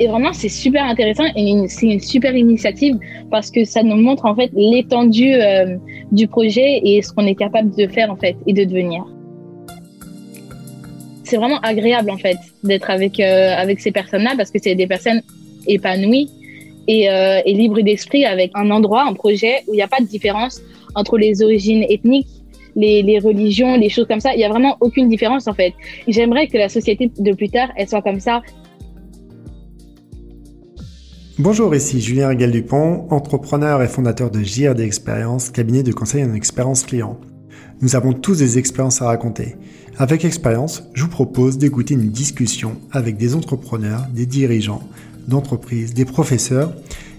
Et vraiment, c'est super intéressant et c'est une super initiative parce que ça nous montre en fait l'étendue euh, du projet et ce qu'on est capable de faire en fait et de devenir. C'est vraiment agréable en fait d'être avec euh, avec ces personnes-là parce que c'est des personnes épanouies et, euh, et libres d'esprit avec un endroit, un projet où il n'y a pas de différence entre les origines ethniques les, les, religions, les choses comme ça. Il n'y a vraiment aucune différence en fait. J'aimerais que la société de plus tard, elle soit comme ça. Bonjour, ici Julien Régal Dupont, entrepreneur et fondateur de JRD Expérience, cabinet de conseil en expérience client. Nous avons tous des expériences à raconter. Avec Expérience, je vous propose d'écouter une discussion avec des entrepreneurs, des dirigeants d'entreprises, des professeurs,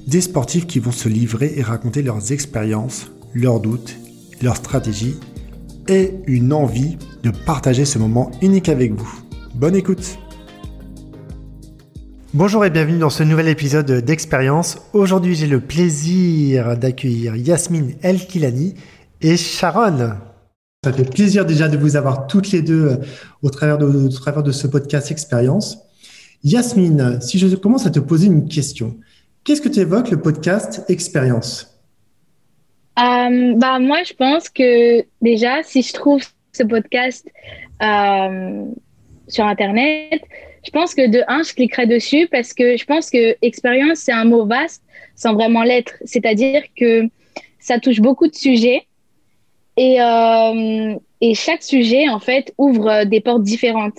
des sportifs qui vont se livrer et raconter leurs expériences, leurs doutes, leurs stratégies et une envie de partager ce moment unique avec vous. Bonne écoute Bonjour et bienvenue dans ce nouvel épisode d'Expérience. Aujourd'hui, j'ai le plaisir d'accueillir Yasmine El-Kilani et Sharon. Ça fait plaisir déjà de vous avoir toutes les deux euh, au travers de, au travers de ce podcast Expérience. Yasmine, si je commence à te poser une question, qu'est-ce que tu évoques le podcast Expérience? Euh, bah, Moi, je pense que déjà, si je trouve ce podcast euh, sur Internet, je pense que de un, je cliquerai dessus parce que je pense que expérience, c'est un mot vaste sans vraiment l'être. C'est-à-dire que ça touche beaucoup de sujets et, euh, et chaque sujet, en fait, ouvre des portes différentes.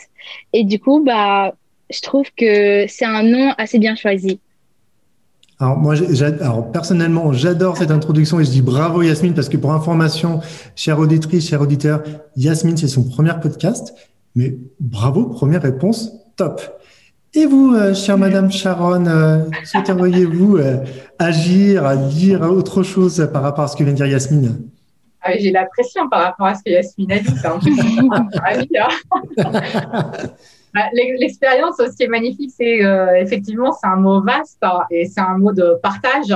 Et du coup, bah, je trouve que c'est un nom assez bien choisi. Alors moi, alors personnellement, j'adore cette introduction et je dis bravo Yasmine parce que pour information, chère auditrice, cher auditeur, Yasmine, c'est son premier podcast. Mais bravo, première réponse Top. Et vous, euh, chère Madame Sharon, euh, souhaiteriez-vous euh, agir, dire autre chose par rapport à ce que vient de dire Yasmine? Ah, J'ai la pression par rapport à ce que Yasmine a dit. Hein. Bah, l'expérience, ce qui est magnifique, c'est effectivement, c'est un mot vaste hein, et c'est un mot de partage.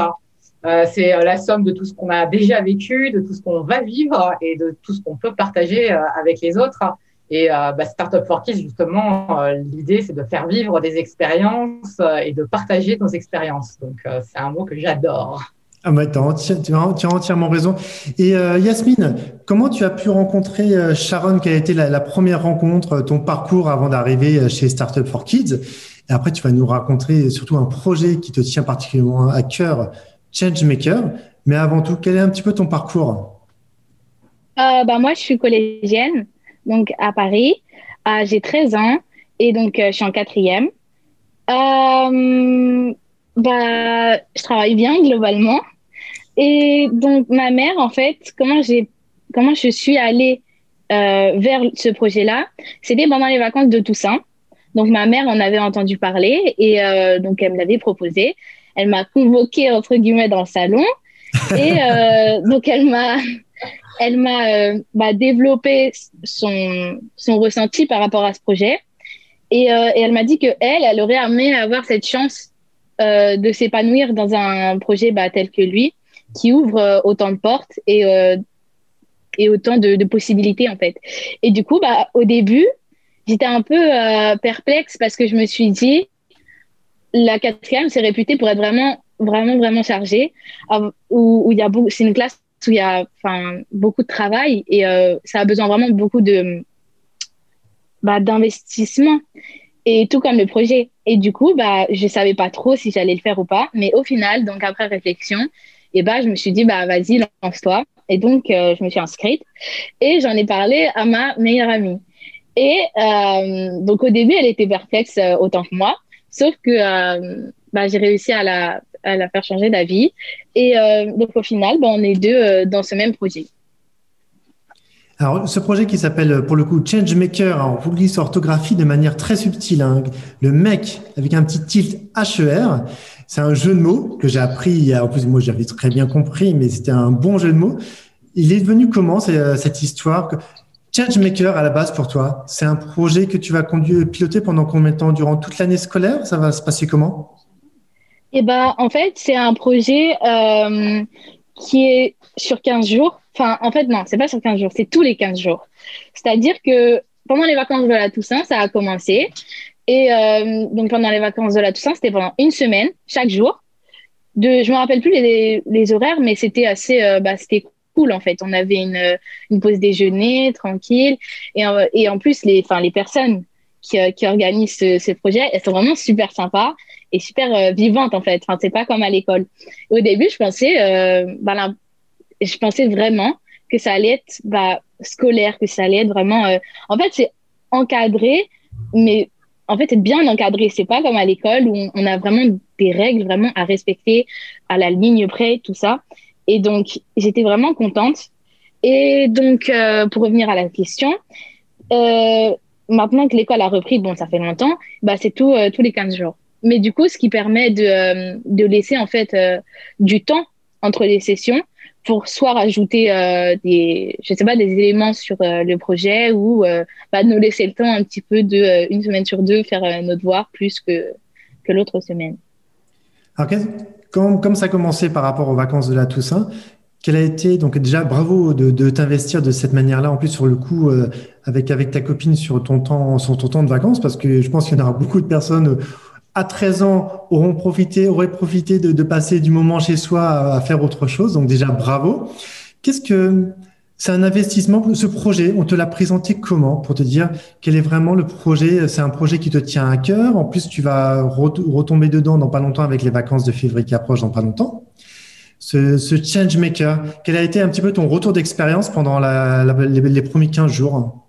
c'est la somme de tout ce qu'on a déjà vécu, de tout ce qu'on va vivre et de tout ce qu'on peut partager avec les autres. Et euh, bah, Startup for Kids, justement, euh, l'idée, c'est de faire vivre des expériences euh, et de partager nos expériences. Donc, euh, c'est un mot que j'adore. Ah bah, tu as, entièrement raison. Et Yasmine, comment tu as pu rencontrer Sharon, qui a été la, la première rencontre, ton parcours avant d'arriver chez Startup for Kids? Et après, tu vas nous raconter surtout un projet qui te tient particulièrement à cœur, Changemaker. Mais avant tout, quel est un petit peu ton parcours? Bah, Moi, je suis collégienne donc à Paris. Euh, j'ai 13 ans et donc euh, je suis en quatrième. Euh, bah, je travaille bien globalement. Et donc ma mère, en fait, comment j'ai, comment je suis allée vers ce projet-là, c'était pendant les vacances de Toussaint. Donc ma mère en avait entendu parler et donc elle me l'avait proposé. Elle m'a convoqué entre guillemets dans le salon et donc elle m'a elle m'a euh, bah, développé son, son ressenti par rapport à ce projet. Et, euh, et elle m'a dit que elle, elle aurait aimé avoir cette chance euh, de s'épanouir dans un projet bah, tel que lui, qui ouvre autant de portes et, et autant de, possibilités en fait. Et du coup, bah, au début, j'étais un peu perplexe parce que je me suis dit, la quatrième, c'est réputé pour être vraiment, vraiment, vraiment chargée, où il y a beaucoup, c'est une classe où il y a beaucoup de travail et euh, ça a besoin vraiment beaucoup de bah, d'investissement et tout comme le projet. Et du coup, bah, je savais pas trop si j'allais le faire ou pas, mais au final, donc après réflexion, et bah, je me suis dit, bah, vas-y, lance-toi. Et donc, euh, je me suis inscrite et j'en ai parlé à ma meilleure amie. Et euh, donc, au début, elle était perplexe autant que moi, sauf que bah, j'ai réussi à la à la faire changer d'avis. Et euh, donc au final, ben, on est deux euh, dans ce même projet. Alors, ce projet qui s'appelle pour le coup Changemaker, on vous glisse orthographie de manière très subtile. Hein. Le mec avec un petit tilt HER, c'est un jeu de mots que j'ai appris. En plus, moi, j'avais très bien compris, mais c'était un bon jeu de mots. Il est devenu comment euh, cette histoire Changemaker à la base pour toi, c'est un projet que tu vas conduire, piloter pendant combien de temps? Durant toute l'année scolaire? Ça va se passer comment? Eh ben, en fait, c'est un projet euh, qui est sur 15 jours. Enfin, en fait, non, c'est pas sur 15 jours, c'est tous les 15 jours. C'est-à-dire que pendant les vacances de la Toussaint, ça a commencé. Et donc pendant les vacances de la Toussaint, c'était pendant une semaine, chaque jour. De, je me rappelle plus les, horaires, mais c'était assez, bah, c'était cool en fait. On avait une, pause déjeuner tranquille et, en plus les, les personnes qui, qui organisent ce, ce, projet, elles sont vraiment super sympas et super vivantes en fait. Enfin c'est pas comme à l'école. Au début, je pensais, euh, bah, je pensais vraiment que ça allait être bah, scolaire, que ça allait être vraiment. Euh, en fait, c'est encadré, mais en fait, c'est bien encadré. C'est pas comme à l'école où on, a vraiment des règles vraiment à respecter à la ligne près, tout ça. Et donc, j'étais vraiment contente. Et donc, euh, pour revenir à la question, euh, maintenant que l'école a repris, bon, ça fait longtemps, bah, c'est tout, euh, tous les 15 jours. Mais du coup, ce qui permet de, euh, de laisser en fait du temps entre les sessions pour soit rajouter euh, des, je sais pas, des éléments sur euh, le projet ou euh, bah, nous laisser le temps un petit peu de une semaine sur deux faire nos devoirs plus que que l'autre semaine. Alors, comme, comme ça a commencé par rapport aux vacances de la Toussaint, quel a été donc déjà bravo de, de t'investir de cette manière-là en plus sur le coup avec avec ta copine sur ton temps sur ton temps de vacances parce que je pense qu'il y en aura beaucoup de personnes à 13 ans auront profité, auraient profité de, passer du moment chez soi à, faire autre chose. Donc déjà, bravo. Qu'est-ce que c'est un investissement Ce projet, on te l'a présenté comment pour te dire quel est vraiment le projet? C'est un projet qui te tient à cœur. En plus, tu vas retomber dedans dans pas longtemps avec les vacances de février qui approchent dans pas longtemps. Ce, ce change maker, quel a été un petit peu ton retour d'expérience pendant les, premiers 15 jours?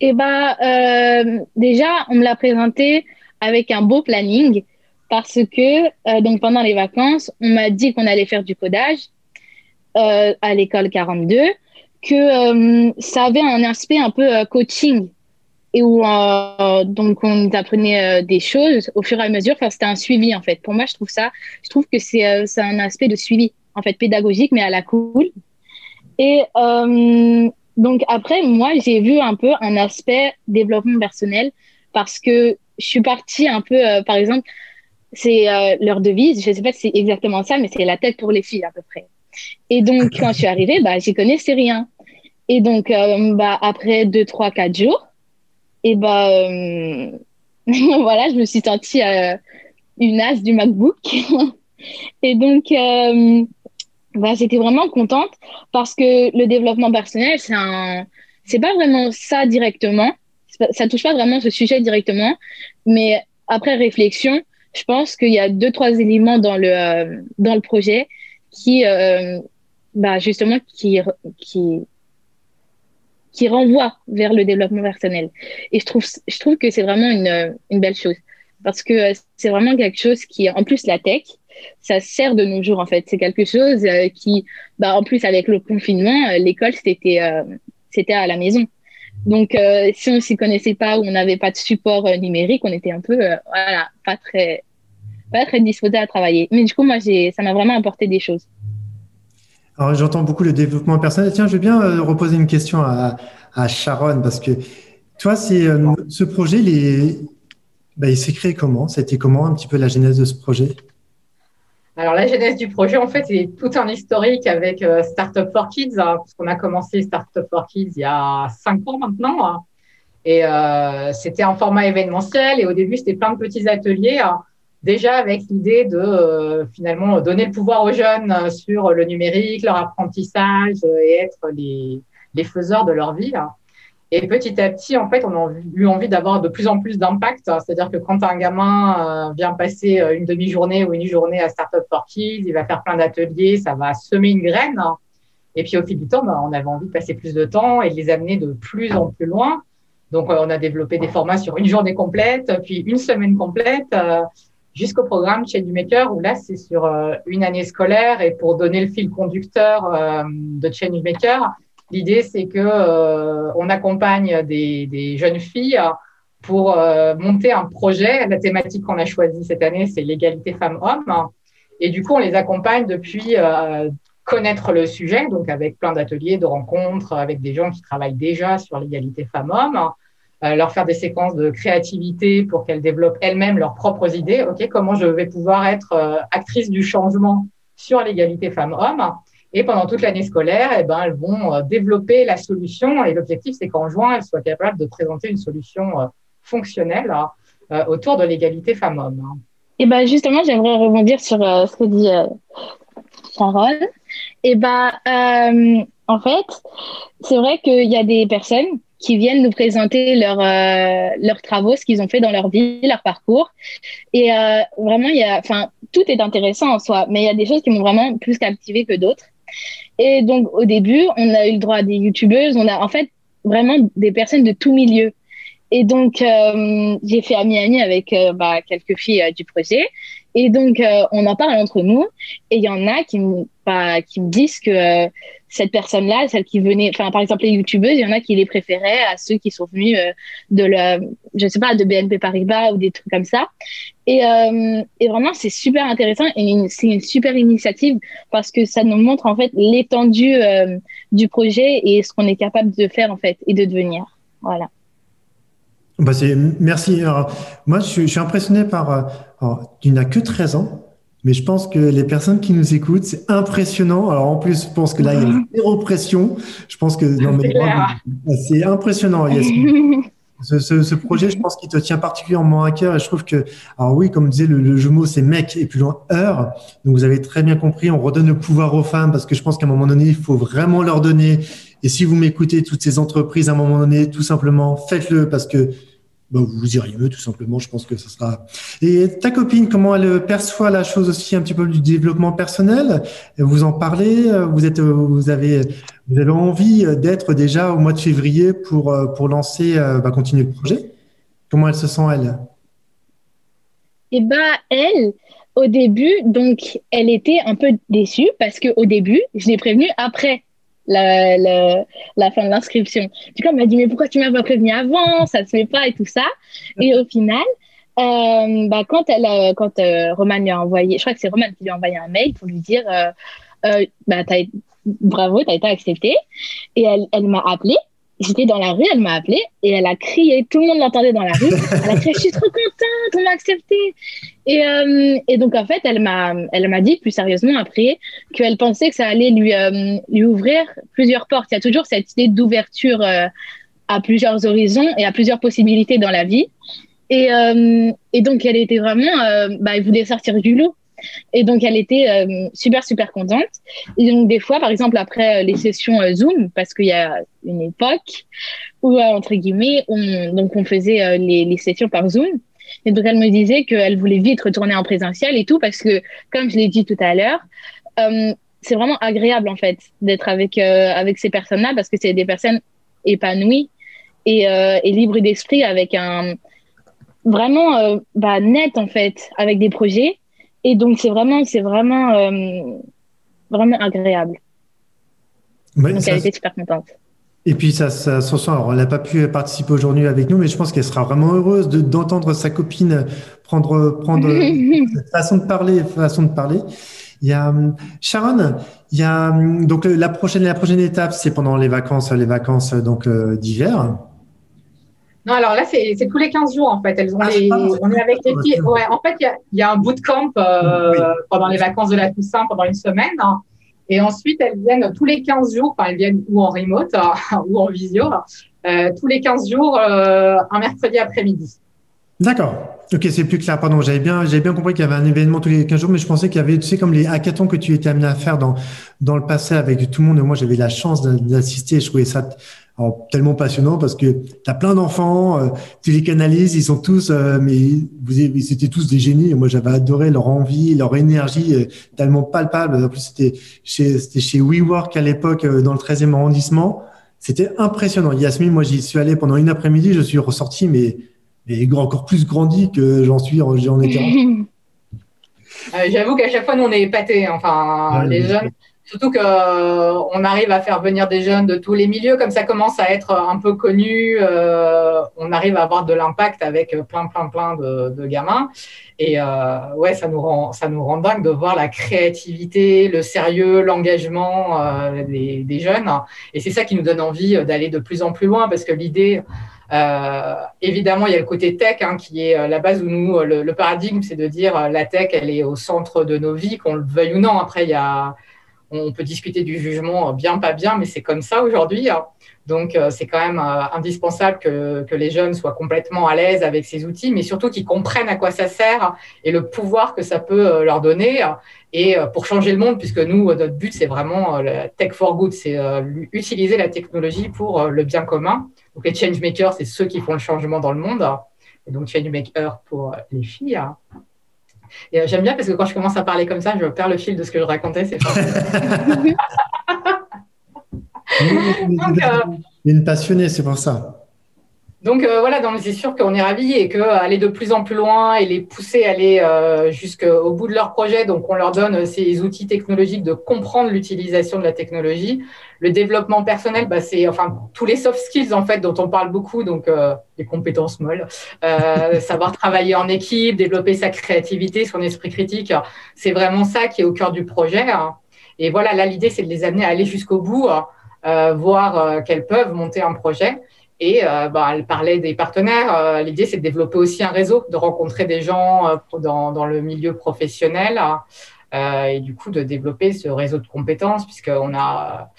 Eh ben, euh, déjà, on me l'a présenté avec un beau planning parce que euh, donc pendant les vacances, on m'a dit qu'on allait faire du codage euh, à l'école 42, que euh, ça avait un aspect un peu coaching et où donc on apprenait des choses au fur et à mesure. Enfin, c'était un suivi en fait. Pour moi, je trouve ça, je trouve que c'est un aspect de suivi en fait pédagogique, mais à la cool. Et donc après, moi, j'ai vu un peu un aspect développement personnel parce que je suis partie un peu, euh, par exemple, c'est euh, leur devise, je ne sais pas si c'est exactement ça, mais c'est la tête pour les filles à peu près. Et donc, quand je suis arrivée, bah, j'y connaissais rien. Et donc, euh, bah, après deux, trois, quatre jours, et bah, voilà, je me suis sentie une as du MacBook. et donc, bah, j'étais vraiment contente parce que le développement personnel, c'est un, pas vraiment ça directement, ça touche pas vraiment ce sujet directement, mais après réflexion, je pense qu'il y a deux trois éléments dans le euh, dans le projet qui euh, bah justement qui qui qui renvoient vers le développement personnel. Et je trouve je trouve que c'est vraiment une une belle chose. Parce que c'est vraiment quelque chose qui en plus la tech ça sert de nos jours en fait. C'est quelque chose euh, qui bah en plus avec le confinement l'école c'était c'était à la maison donc, euh, si on s'y connaissait pas ou on n'avait pas de support euh, numérique, on était un peu, euh, voilà, pas très, pas très disposé à travailler. Mais du coup, moi, ça m'a vraiment apporté des choses. Alors, j'entends beaucoup le développement personnel. Tiens, je vais bien reposer une question à, à Sharon parce que toi, c'est ce projet, les, bah, il s'est créé comment? C'était comment un petit peu la genèse de ce projet? Alors, la genèse du projet, en fait, c'est tout un historique avec euh, Startup for Kids, hein, puisqu'on a commencé Startup for Kids il y a cinq ans maintenant. Hein. et euh, c'était un format événementiel. Et au début, c'était plein de petits ateliers, hein, déjà avec l'idée de euh, finalement donner le pouvoir aux jeunes sur le numérique, leur apprentissage et être les, les faiseurs de leur vie. Et petit à petit, en fait, on a eu envie d'avoir de plus en plus d'impact. C'est-à-dire que quand un gamin euh, vient passer euh, une demi-journée ou une journée à Startup for Kids, il va faire plein d'ateliers, ça va semer une graine. Et puis au fil du temps, bah, on avait envie de passer plus de temps et de les amener de plus en plus loin. Donc, euh, on a développé des formats sur une journée complète, puis une semaine complète, jusqu'au programme Change Maker, où là, c'est sur une année scolaire. Et pour donner le fil conducteur de Change Maker, L'idée, c'est que euh, on accompagne des, des, jeunes filles pour euh, monter un projet. La thématique qu'on a choisie cette année, c'est l'égalité femmes-hommes. Et du coup, on les accompagne depuis euh, connaître le sujet, donc avec plein d'ateliers, de rencontres, avec des gens qui travaillent déjà sur l'égalité femmes-hommes, leur faire des séquences de créativité pour qu'elles développent elles-mêmes leurs propres idées. Ok, comment je vais pouvoir être actrice du changement sur l'égalité femmes-hommes? Et pendant toute l'année scolaire, eh ben, elles vont euh, développer la solution. Et l'objectif, c'est qu'en juin, elles soient capables de présenter une solution euh, fonctionnelle autour de l'égalité femmes-hommes. Et ben justement, j'aimerais rebondir sur ce que dit Sharon. Et ben en fait, c'est vrai qu'il y a des personnes qui viennent nous présenter leur, euh, leurs travaux, ce qu'ils ont fait dans leur vie, leur parcours. Et euh, vraiment, il y a, enfin, tout est intéressant en soi, mais il y a des choses qui m'ont vraiment plus captivé que d'autres. Et donc, au début, on a eu le droit à des youtubeuses, on a en fait vraiment des personnes de tout milieu. Et donc, euh, j'ai fait ami-ami avec bah, quelques filles du projet. Et donc, on en parle entre nous. Et il y en a qui, bah, qui me disent que cette personne-là, celle qui venait, enfin par exemple les youtubeuses, il y en a qui les préféraient à ceux qui sont venus euh, de la, je sais pas, de BNP Paribas ou des trucs comme ça. Et, euh, et vraiment c'est super intéressant et c'est une super initiative parce que ça nous montre en fait l'étendue euh, du projet et ce qu'on est capable de faire en fait et de devenir. Voilà. Bah merci. moi, je, je, suis impressionné par. tu n'as que 13 ans. Mais je pense que les personnes qui nous écoutent, c'est impressionnant. Alors en plus, je pense que là, il y a zéro pression. Je pense que c'est impressionnant. Ce, ce, ce, projet, je pense qu'il te tient particulièrement à cœur. Et je trouve que, alors oui, comme disait le, le mot, c'est mec et plus loin heure. Donc vous avez très bien compris. On redonne le pouvoir aux femmes parce que je pense qu'à un moment donné, il faut vraiment leur donner. Et si vous m'écoutez, toutes ces entreprises, à un moment donné, tout simplement, faites-le parce que bah, vous iriez mieux, tout simplement. Je pense que ce sera. Et ta copine, comment elle perçoit la chose aussi un petit peu du développement personnel? Vous en parlez Vous êtes, vous avez, envie d'être déjà au mois de février pour lancer, bah, continuer le projet? Comment elle se sent elle? Eh ben, elle, au début, donc, elle était un peu déçue parce que au début, je l'ai prévenue après la, la, fin de l'inscription. Du coup, elle m'a dit, mais pourquoi tu m'as pas prévenu avant? Ça se fait pas et tout ça. Et au final, euh, bah, quand, elle, quand euh, Roman lui a envoyé, je crois que c'est Roman qui lui a envoyé un mail pour lui dire, euh, euh bah, bravo, tu as été accepté. Et elle, elle m'a appelé J'étais dans la rue, elle m'a appelé et elle a crié. Tout le monde l'entendait dans la rue. Elle a crié Je suis trop contente, on m'a accepté. Et, euh, et donc, en fait, elle m'a, elle m'a dit plus sérieusement après qu'elle pensait que ça allait lui, euh, lui ouvrir plusieurs portes. Il y a toujours cette idée d'ouverture euh, à plusieurs horizons et à plusieurs possibilités dans la vie. Et, euh, et donc, elle était vraiment, bah, elle voulait sortir du lot. Et donc, elle était euh, super, super contente. Et donc, des fois, par exemple, après euh, les sessions euh, Zoom, parce qu'il y a une époque où, entre guillemets, on, donc on faisait les, les, sessions par Zoom. Et donc, elle me disait qu'elle voulait vite retourner en présentiel et tout, parce que, comme je l'ai dit tout à l'heure, c'est vraiment agréable, en fait, d'être avec, avec ces personnes-là, parce que c'est des personnes épanouies et, et libres d'esprit avec un vraiment bah, net, en fait, avec des projets et donc, c'est vraiment, c'est vraiment, euh, vraiment agréable. donc, elle était super contente. Et puis, ça, ça sent. Alors, elle n'a pas pu participer aujourd'hui avec nous, mais je pense qu'elle sera vraiment heureuse de, d'entendre sa copine prendre, prendre cette façon de parler, façon de parler. Il y a Sharon, il y a donc la prochaine, la prochaine étape, c'est pendant les vacances, les vacances donc euh, d'hiver. Non, alors là, c'est tous les 15 jours, en fait. Elles ont ah, les, on est avec les filles. Ouais, en fait, il y a, y a, un bootcamp euh, pendant les vacances de la Toussaint, pendant une semaine. Hein. Et ensuite, elles viennent tous les 15 jours, enfin, elles viennent ou en remote ou en visio, euh, tous les 15 jours, euh, un mercredi après-midi. D'accord. Ok, c'est plus clair. Pardon, j'avais bien, j'avais bien compris qu'il y avait un événement tous les 15 jours, mais je pensais qu'il y avait, tu sais, comme les hackathons que tu étais amené à faire dans, dans le passé avec tout le monde. Moi, j'avais la chance d'assister. Je trouvais ça tellement passionnant parce que tu as plein d'enfants, euh, tu les canalises, ils sont tous, euh, mais vous, c'était tous des génies. Moi, j'avais adoré leur envie, leur énergie euh, tellement palpable. En plus, c'était chez, c'était chez WeWork à l'époque, dans le 13e arrondissement. C'était impressionnant. Yasmine, moi, j'y suis allé pendant une après-midi, je suis ressorti, mais, mais encore plus grandi que j'en suis, j'en étais. J'avoue qu'à chaque fois, nous, on est épatés. Enfin, les jeunes Surtout qu'on euh, arrive à faire venir des jeunes de tous les milieux, comme ça commence à être un peu connu, euh, on arrive à avoir de l'impact avec plein, plein, plein de, gamins. Et euh, ouais, ça nous, rend, ça nous rend dingue de voir la créativité, le sérieux, l'engagement des, jeunes. Et c'est ça qui nous donne envie d'aller de plus en plus loin, parce que l'idée, évidemment, il y a le côté tech hein, qui est la base où nous, le, le paradigme, c'est de dire la tech, elle est au centre de nos vies, qu'on le veuille ou non. Après, il y a On peut discuter du jugement bien, pas bien, mais c'est comme ça aujourd'hui. Hein. Donc, euh, c'est quand même euh, indispensable que, que, les jeunes soient complètement à l'aise avec ces outils, mais surtout qu'ils comprennent à quoi ça sert et le pouvoir que ça peut euh, leur donner. Et pour changer le monde, puisque nous, notre but, c'est vraiment tech for good, c'est utiliser la technologie pour le bien commun. Donc, les change makers, c'est ceux qui font le changement dans le monde. Et donc, change maker pour les filles. Et j'aime bien parce que quand je commence à parler comme ça, je perds le fil de ce que je racontais. C'est Donc, une passionnée, c'est pour ça. Donc euh, voilà, c'est sûr qu'on est ravis et qu'aller de plus en plus loin et les pousser à aller euh, jusqu'au bout de leur projet, donc on leur donne ces outils technologiques de comprendre l'utilisation de la technologie. Le développement personnel, bah, c'est enfin tous les soft skills en fait dont on parle beaucoup, donc euh, les compétences molles, savoir travailler en équipe, développer sa créativité, son esprit critique, c'est vraiment ça qui est au cœur du projet. Hein. Et voilà, là l'idée c'est de les amener à aller jusqu'au bout. Euh, voir euh, qu'elles peuvent monter un projet. Et euh, bah, elle parlait des partenaires. L'idée, c'est de développer aussi un réseau, de rencontrer des gens dans, dans, le milieu professionnel et du coup de développer ce réseau de compétences, puisqu'on a,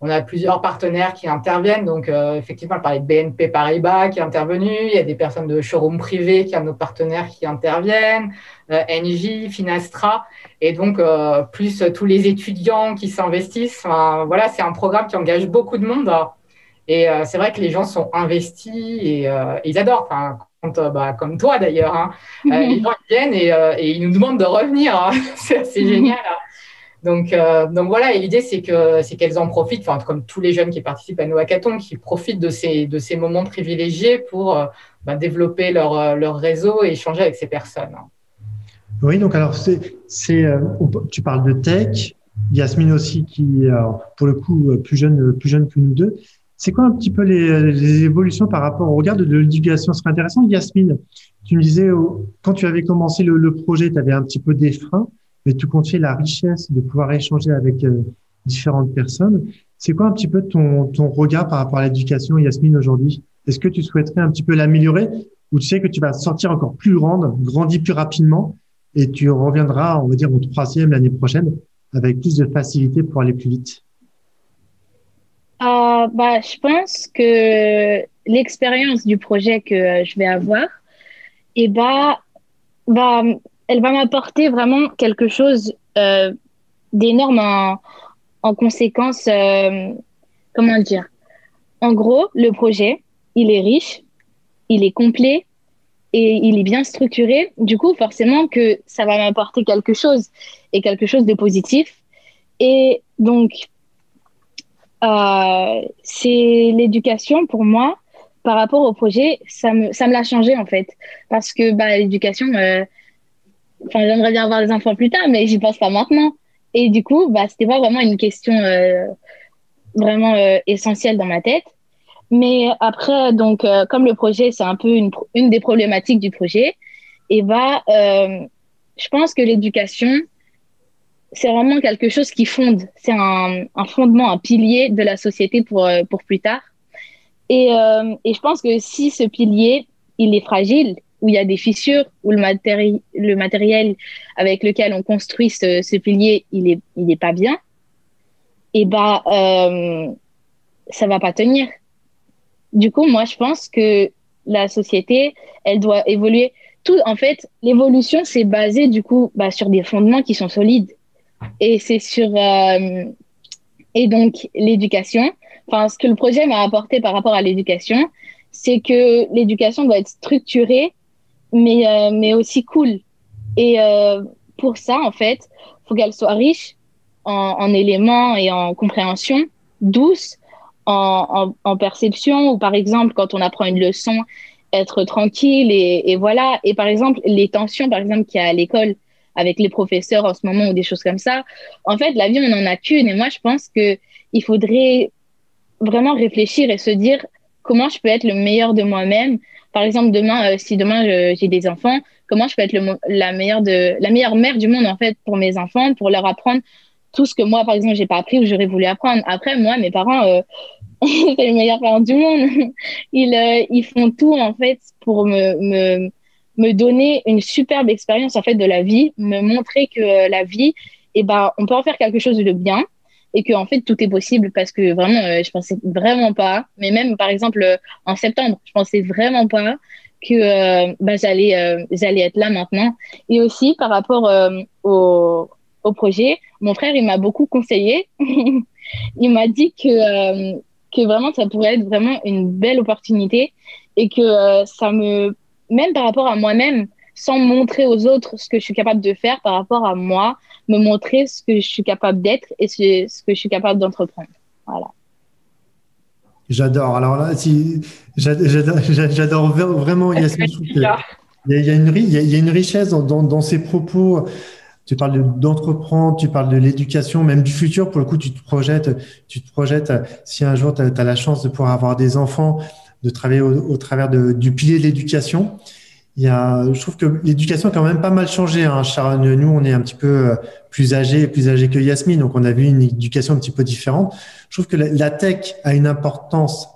on a plusieurs partenaires qui interviennent. Donc, effectivement, elle parlait de BNP Paribas qui est intervenu. Il y a des personnes de showroom privé qui sont nos partenaires qui interviennent. Euh, NJ, Finastra, et donc euh, plus tous les étudiants qui s'investissent. voilà, c'est un programme qui engage beaucoup de monde. Et euh, c'est vrai que les gens sont investis et, ils adorent. Enfin, bah, comme toi d'ailleurs, hein. les gens viennent et, ils nous demandent de revenir. Hein. c'est assez génial. Hein. Donc, donc voilà, et l'idée c'est que c'est qu'elles en profitent, enfin comme tous les jeunes qui participent à nos hackathons, qui profitent de ces de ces moments privilégiés pour bah, développer leur leur réseau et échanger avec ces personnes. Oui, donc alors c'est, c'est, euh, tu parles de tech, Yasmine aussi qui, pour le coup, plus jeune, plus jeune que nous deux. C'est quoi un petit peu les, les évolutions par rapport au regard de, l'éducation? Ce serait intéressant, Yasmine. Tu me disais quand tu avais commencé le, projet, tu avais un petit peu des freins, mais tu confiais la richesse de pouvoir échanger avec euh, différentes personnes. C'est quoi un petit peu ton, ton regard par rapport à l'éducation, Yasmine, aujourd'hui? Est-ce que tu souhaiterais un petit peu l'améliorer ou tu sais que tu vas sortir encore plus grande, grandir plus rapidement et tu reviendras, on va dire, au troisième l'année prochaine avec plus de facilité pour aller plus vite? Euh, bah, Je pense que l'expérience du projet que je vais avoir, eh bah, va, elle va m'apporter vraiment quelque chose euh, d'énorme en, en, conséquence. Euh, comment dire? En gros, le projet, il est riche, il est complet, et il est bien structuré, du coup, forcément que ça va m'apporter quelque chose et quelque chose de positif. Et donc, euh, c'est l'éducation pour moi par rapport au projet, ça me, ça me l'a changé en fait. Parce que bah, l'éducation, euh, j'aimerais bien avoir des enfants plus tard, mais j'y pense pas maintenant. Et du coup, bah, c'était pas vraiment une question euh, vraiment essentielle dans ma tête. Mais après, donc, euh, comme le projet, c'est un peu une, une, des problématiques du projet, et bah, euh, je pense que l'éducation, c'est vraiment quelque chose qui fonde. C'est un, fondement, un pilier de la société pour, euh, pour plus tard. Et, euh, et, je pense que si ce pilier, il est fragile, où il y a des fissures, où le, matéri le matériel avec lequel on construit ce, pilier, il est, il est pas bien, et bah, euh, ça va pas tenir. Du coup, moi, je pense que la société, elle doit évoluer. Tout, en fait, l'évolution, c'est basé du coup bah, sur des fondements qui sont solides. Et c'est sur euh, et donc l'éducation. Enfin, ce que le projet m'a apporté par rapport à l'éducation, c'est que l'éducation doit être structurée, mais euh, mais aussi cool. Et euh, pour ça, en fait, faut qu'elle soit riche en, en éléments et en compréhension, douce, en, en, perception ou par exemple quand on apprend une leçon être tranquille et, et voilà et par exemple les tensions par exemple qu'il y a à l'école avec les professeurs en ce moment ou des choses comme ça. En fait la vie on en a qu'une. Et moi je pense que il faudrait vraiment réfléchir et se dire comment je peux être le meilleur de moi-même. Par exemple demain euh, si demain j'ai des enfants comment je peux être la meilleure de la meilleure mère du monde en fait pour mes enfants pour leur apprendre tout ce que moi par exemple j'ai pas appris ou j'aurais voulu apprendre. Après moi mes parents euh, c'est les meilleurs parents du monde. Ils, euh, ils font tout en fait pour me, me, me donner une superbe expérience en fait de la vie, me montrer que euh, la vie, eh ben, on peut en faire quelque chose de bien. et que en fait tout est possible parce que vraiment euh, je pensais vraiment pas mais même par exemple euh, en septembre je pensais vraiment pas que euh, bah, j'allais j'allais être là maintenant et aussi par rapport au, au projet mon frère il m'a beaucoup conseillé il m'a dit que que vraiment ça pourrait être vraiment une belle opportunité et que ça me même par rapport à moi-même sans montrer aux autres ce que je suis capable de faire par rapport à moi, me montrer ce que je suis capable d'être et ce, que je suis capable d'entreprendre. Voilà. J'adore. Alors là, si, j'adore vraiment Yasmine. Il y, a, une, il y a une richesse dans, dans, dans ces propos. Tu parles d'entreprendre, tu parles de l'éducation, même du futur. Pour le coup, tu te projettes, tu te projettes. Si un jour tu as, la chance de pouvoir avoir des enfants, de travailler au, travers du pilier de l'éducation il y a, je trouve que l'éducation a quand même pas mal changé. Hein. Nous, on est un petit peu euh, plus âgés, plus âgés que Yasmine, donc on a vu une éducation un petit peu différente. Je trouve que la, tech a une importance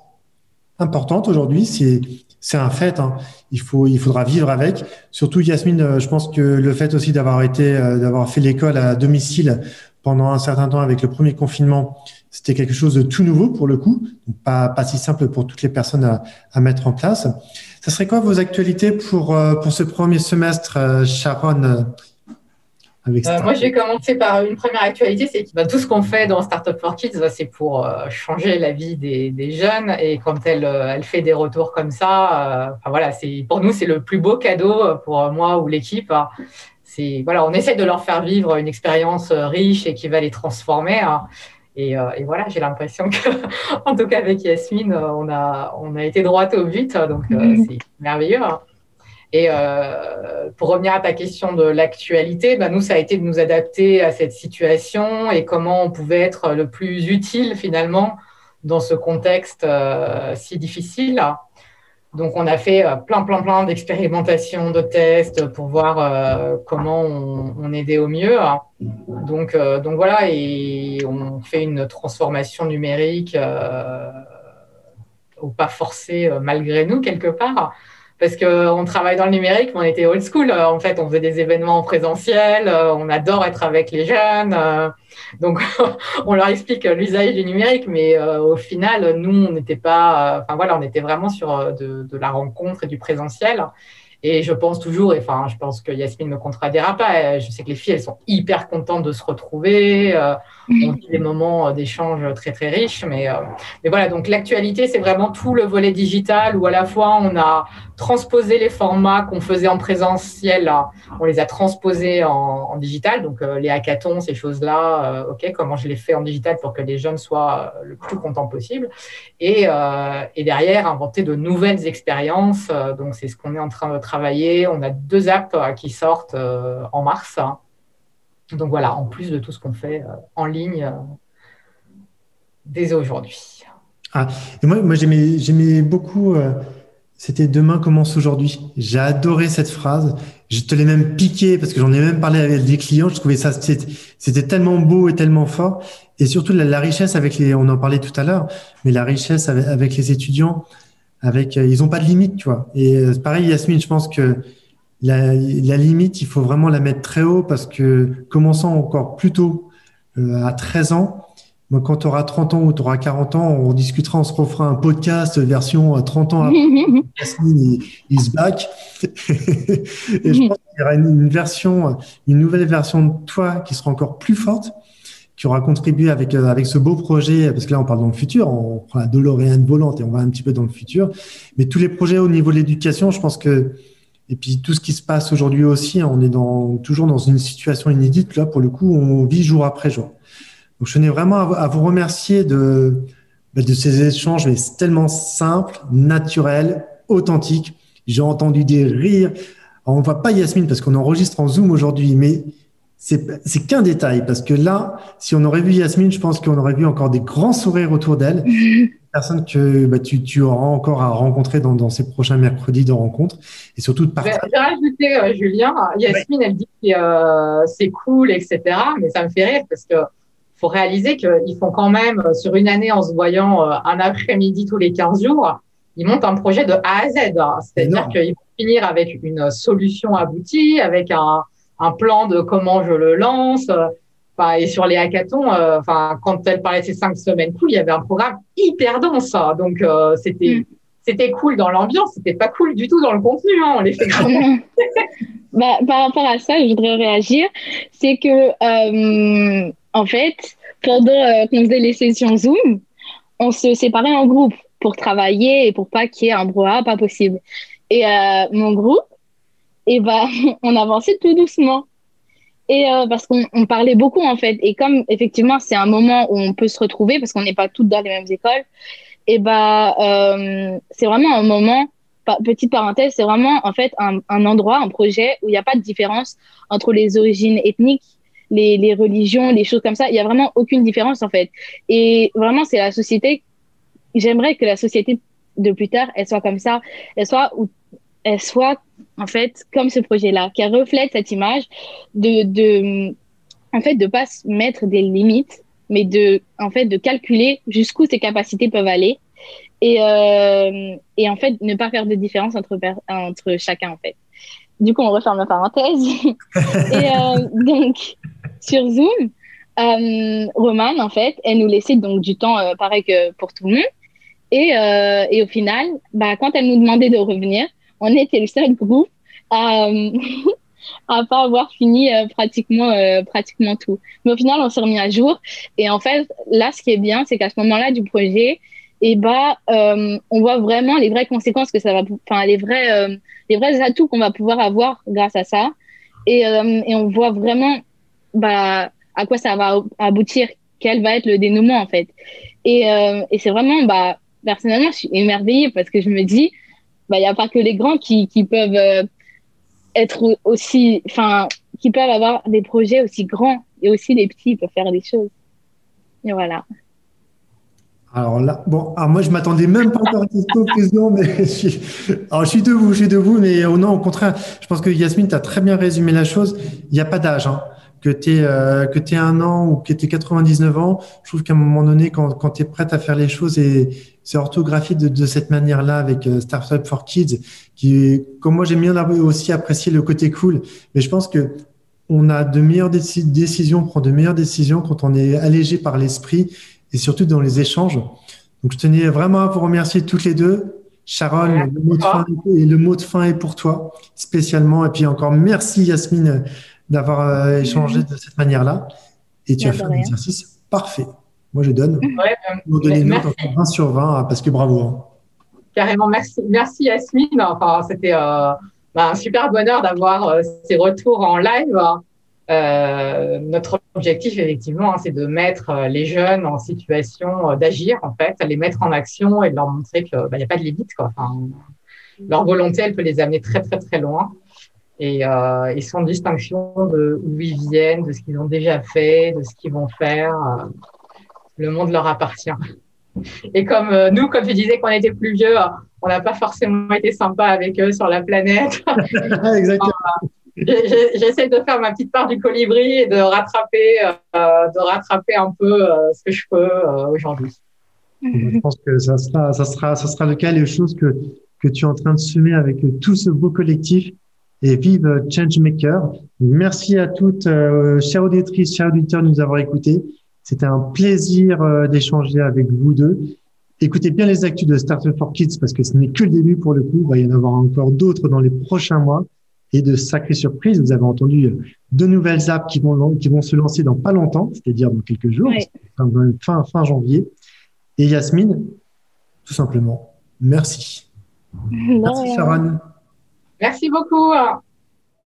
importante aujourd'hui. C'est c'est un fait. Hein. Il faut, il faudra vivre avec. Surtout Yasmine, euh, je pense que le fait aussi d'avoir été, euh, d'avoir fait l'école à domicile pendant un certain temps avec le premier confinement, c'était quelque chose de tout nouveau pour le coup, pas pas si simple pour toutes les personnes à, à mettre en place. Ce serait quoi vos actualités pour, euh, pour ce premier semestre, euh, Sharon euh, avec moi, je vais commencer par une première actualité, c'est que bah, tout ce qu'on fait dans Startup for Kids, bah, c'est pour changer la vie des, des, jeunes. Et quand elle, elle fait des retours comme ça, voilà, c'est pour nous c'est le plus beau cadeau pour moi ou l'équipe. Hein. C'est voilà, on essaie de leur faire vivre une expérience riche et qui va les transformer. Hein. Euh, et, voilà, j'ai l'impression que, en tout cas avec Yasmine, euh, on a, on a été droit au but, donc euh, c'est merveilleux. Hein. Et pour revenir à ta question de l'actualité, bah, nous, ça a été de nous adapter à cette situation et comment on pouvait être le plus utile finalement dans ce contexte si difficile. Donc, on a fait euh, plein, plein, plein d'expérimentations, de tests pour voir euh, comment on, aidait au mieux. Donc, euh, donc voilà, et on fait une transformation numérique au pas forcé malgré nous quelque part parce qu'on travaille dans le numérique, mais on était old school. En fait, on faisait des événements en présentiel, on adore être avec les jeunes. Donc, on leur explique l'usage du numérique, mais euh, au final, nous, on n'était pas. Enfin voilà, on était vraiment sur euh, de, la rencontre et du présentiel. Et je pense toujours, et enfin, je pense que Yasmine me contredira pas. Je sais que les filles, elles sont hyper contentes de se retrouver. Euh, on vit des moments d'échange très très riches, mais euh, mais voilà. Donc l'actualité, c'est vraiment tout le volet digital où à la fois on a transposé les formats qu'on faisait en présentiel, on les a transposés en, en digital. Donc euh, les hackathons, ces choses-là, ok, comment je les fais en digital pour que les jeunes soient le plus contents possible. Et et derrière, inventer de nouvelles expériences. donc c'est ce qu'on est en train de travailler on a deux apps euh, qui sortent euh, en mars. Donc voilà, en plus de tout ce qu'on fait euh, en ligne dès aujourd'hui. Ah, et moi, moi j'aimais beaucoup. c'était demain commence aujourd'hui. J'ai adoré cette phrase. Je te l'ai même piqué parce que j'en ai même parlé avec des clients. Je trouvais ça c'était tellement beau et tellement fort. Et surtout la, richesse avec les, on en parlait tout à l'heure, mais la richesse avec les étudiants avec, euh, ils ont pas de limite, tu vois. Et euh, pareil, Yasmine, je pense que la, la, limite, il faut vraiment la mettre très haut parce que commençant encore plus tôt, euh, à 13 ans, moi, quand tu auras 30 ans ou tu auras 40 ans, on discutera, on se refera un podcast version 30 ans après. Yasmine is back. et je pense qu'il y aura une, version, une nouvelle version de toi qui sera encore plus forte qui aura contribué avec euh, avec ce beau projet, parce que là on parle dans le futur, on prend la DeLorean volante et on va un petit peu dans le futur. Mais tous les projets au niveau de l'éducation, je pense que et puis tout ce qui se passe aujourd'hui aussi, hein, on est toujours dans une situation inédite là pour le coup, on vit jour après jour. Donc je tenais vraiment à, vous remercier de bah, de ces échanges, mais c'est tellement simple, naturel, authentique. J'ai entendu des rires. On voit pas Yasmine parce qu'on enregistre en Zoom aujourd'hui, mais c'est qu'un détail parce que là, si on aurait vu Yasmine, je pense qu'on aurait vu encore des grands sourires autour d'elle. Personne que bah, tu, tu, auras encore à rencontrer dans, dans, ces prochains mercredis de rencontres et surtout de partager. Je vais rajouter, euh, Julien, Yasmine, elle dit que euh, c'est cool, etc. Mais ça me fait rire parce que faut réaliser qu'ils font quand même, euh, sur une année, en se voyant un après-midi tous les 15 jours, ils montent un projet de A à Z. Hein. C'est-à-dire qu'ils vont finir avec une solution aboutie, avec un, un plan de comment je le lance. Et sur les hackathons, euh, enfin, quand elle parlait de ces cinq semaines cool, il y avait un programme hyper dense. Hein. donc, euh, c'était mm. c'était cool dans l'ambiance, c'était pas cool du tout dans le contenu. Hein, on les fait bah, par rapport à ça, je voudrais réagir. C'est que, euh, en fait, pendant qu'on faisait les sessions Zoom, on se séparait en groupe pour travailler et pour pas qu'il y ait un brouhaha pas possible. Et mon groupe, et eh ben, on avançait tout doucement. Et euh, parce qu'on parlait beaucoup en fait. Et comme effectivement c'est un moment où on peut se retrouver parce qu'on n'est pas toutes dans les mêmes écoles, et bah euh, c'est vraiment un moment. Petite parenthèse, c'est vraiment en fait un, un, endroit, un projet où il n'y a pas de différence entre les origines ethniques, les, les religions, les choses comme ça. Il n'y a vraiment aucune différence en fait. Et vraiment c'est la société. J'aimerais que la société de plus tard elle soit comme ça, elle soit où elle soit en fait comme ce projet-là, qui reflète cette image de, de en fait de pas mettre des limites, mais de en fait de calculer jusqu'où ses capacités peuvent aller et euh, et en fait ne pas faire de différence entre entre chacun en fait. Du coup, on referme la parenthèse. et euh, donc sur Zoom, euh, Romane en fait, elle nous laissait donc du temps euh, pareil que pour tout le monde. Et, euh, et au final, bah, quand elle nous demandait de revenir, on était le seul groupe à à pas avoir fini euh, pratiquement euh, pratiquement tout. Mais au final, on s'est remis à jour. Et en fait, là, ce qui est bien, c'est qu'à ce moment-là du projet, et eh bah, euh, on voit vraiment les vraies conséquences que ça va, enfin les vrais les vrais atouts qu'on va pouvoir avoir grâce à ça. Et, et on voit vraiment bah à quoi ça va aboutir, quel va être le dénouement en fait. Et, et c'est vraiment bah personnellement, je suis émerveillée parce que je me dis bah, n'y a pas que les grands qui, qui peuvent euh, être aussi, enfin, qui peuvent avoir des projets aussi grands et aussi les petits peuvent faire des choses. Et voilà. Alors là, bon, alors moi je m'attendais même pas à cette conclusion, mais je suis, alors je suis debout, je suis debout, mais oh non, au contraire, je pense que Yasmine, tu as très bien résumé la chose. Il n'y a pas d'âge. Hein que tu es, euh, que es un an ou que tu es 99 ans, je trouve qu'à un moment donné, quand, quand tu es prête à faire les choses et c'est orthographié de, de cette manière-là avec euh, Startup for Kids, qui, comme moi, j'aime bien aussi apprécier le côté cool, mais je pense que on a de meilleures décisions, on prend de meilleures décisions quand on est allégé par l'esprit et surtout dans les échanges. Donc, je tenais vraiment à vous remercier toutes les deux. Sharon, le mot, de fin, et le mot de fin est pour toi spécialement. Et puis encore merci Yasmine d'avoir euh, échangé de cette manière-là. Et tu as fait un exercice parfait. Moi, je donne. Ouais, euh, 20 sur 20 parce que bravo. Hein. Carrément, merci, merci Yasmine. Enfin, c'était euh, bah, un super bonheur d'avoir ces retours en live. notre objectif, effectivement, hein, c'est de mettre les jeunes en situation d'agir, en fait, les mettre en action et de leur montrer qu'il n'y bah, a pas de limite. Quoi. Enfin, leur volonté, elle peut les amener très, très, très loin et, euh, et sans distinction de où ils viennent, de ce qu'ils ont déjà fait, de ce qu'ils vont faire. Euh, le monde leur appartient. Et comme euh, nous, comme tu disais qu'on était plus vieux, on n'a pas forcément été sympa avec eux sur la planète. Exactement. J'essaie de faire ma petite part du colibri et de rattraper, euh, de rattraper un peu euh, ce que je peux aujourd'hui. Je pense que ça sera, ça sera, ça sera le cas, les choses que, que tu es en train de semer avec tout ce beau collectif et vive Changemaker. Merci à toutes, euh, chères auditrices, chers auditeurs, de nous avoir écoutés. C'était un plaisir euh, d'échanger avec vous deux. Écoutez bien les actus de Startup for Kids parce que ce n'est que le début pour le coup. Il va y en avoir encore d'autres dans les prochains mois et de sacrées surprises. Vous avez entendu euh, deux nouvelles apps qui vont, qui vont se lancer dans pas longtemps, c'est-à-dire dans quelques jours, fin, fin janvier. Et Yasmine, tout simplement, merci. merci Sharon. Merci beaucoup.